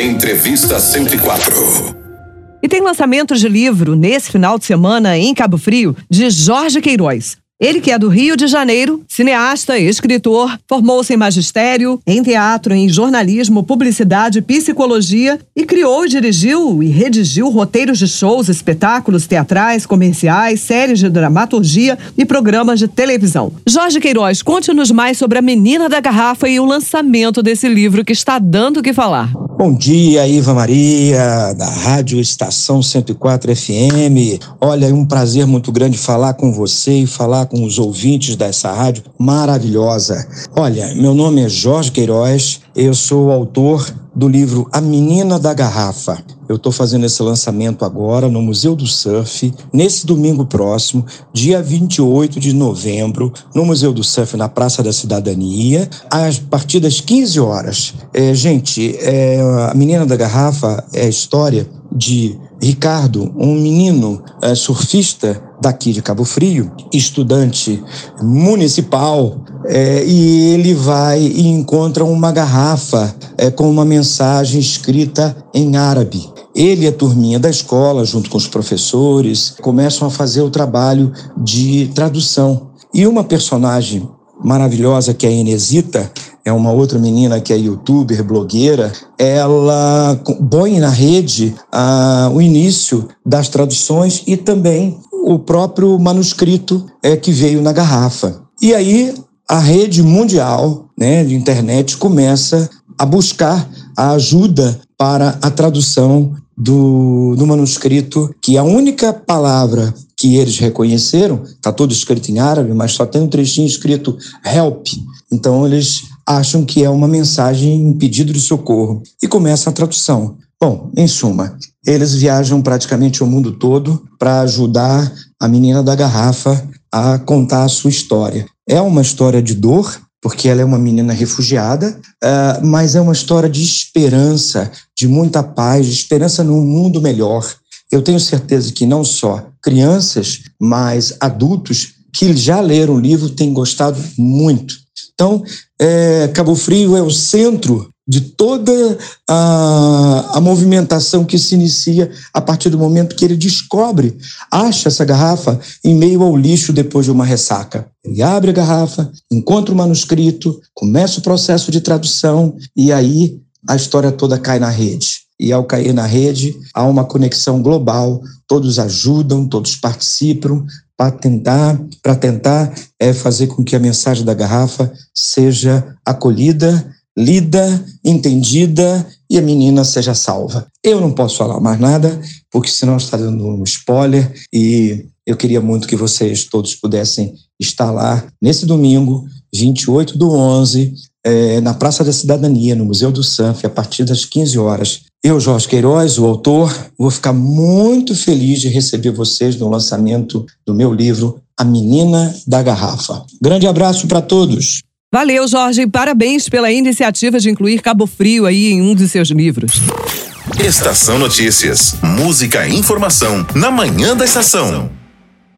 Entrevista 104. E tem lançamento de livro nesse final de semana em Cabo Frio de Jorge Queiroz. Ele que é do Rio de Janeiro, cineasta, escritor, formou-se em magistério, em teatro, em jornalismo, publicidade, psicologia e criou, dirigiu e redigiu roteiros de shows, espetáculos teatrais, comerciais, séries de dramaturgia e programas de televisão. Jorge Queiroz, conte-nos mais sobre a Menina da Garrafa e o lançamento desse livro que está dando o que falar. Bom dia, Iva Maria, da Rádio Estação 104 FM. Olha, é um prazer muito grande falar com você e falar com os ouvintes dessa rádio maravilhosa. Olha, meu nome é Jorge Queiroz, eu sou autor do livro A Menina da Garrafa. Eu estou fazendo esse lançamento agora no Museu do Surf, nesse domingo próximo, dia 28 de novembro, no Museu do Surf, na Praça da Cidadania, a partir das 15 horas. É, gente, é, A Menina da Garrafa é a história de Ricardo, um menino é, surfista daqui de Cabo Frio, estudante municipal, é, e ele vai e encontra uma garrafa é, com uma mensagem escrita em árabe. Ele e a turminha da escola, junto com os professores, começam a fazer o trabalho de tradução. E uma personagem maravilhosa que é a Inesita, é uma outra menina que é youtuber, blogueira, ela põe na rede ah, o início das traduções e também o próprio manuscrito é, que veio na garrafa. E aí a rede mundial né, de internet começa a buscar a ajuda para a tradução do, do manuscrito, que a única palavra que eles reconheceram, está todo escrito em árabe, mas só tem um trechinho escrito help. Então eles acham que é uma mensagem, um pedido de socorro. E começa a tradução. Bom, em suma, eles viajam praticamente o mundo todo para ajudar a menina da garrafa a contar a sua história. É uma história de dor, porque ela é uma menina refugiada, uh, mas é uma história de esperança, de muita paz, de esperança num mundo melhor. Eu tenho certeza que não só crianças, mas adultos que já leram o livro têm gostado muito. Então, é, Cabo Frio é o centro de toda a, a, movimentação que se inicia a partir do momento que ele descobre, acha essa garrafa em meio ao lixo depois de uma ressaca. Ele abre a garrafa, encontra o manuscrito, começa o processo de tradução e aí a história toda cai na rede. E ao cair na rede, há uma conexão global, todos ajudam, todos participam para tentar, para tentar é, fazer com que a mensagem da garrafa seja acolhida lida, entendida e a menina seja salva. Eu não posso falar mais nada, porque senão está dando um spoiler e eu queria muito que vocês todos pudessem estar lá nesse domingo, 28 do 11, é, na Praça da Cidadania, no Museu do Sanf, a partir das 15 horas. Eu, Jorge Queiroz, o autor, vou ficar muito feliz de receber vocês no lançamento do meu livro A Menina da Garrafa. Grande abraço para todos. Valeu, Jorge. Parabéns pela iniciativa de incluir Cabo Frio aí em um de seus livros. Estação Notícias. Música e informação na manhã da estação.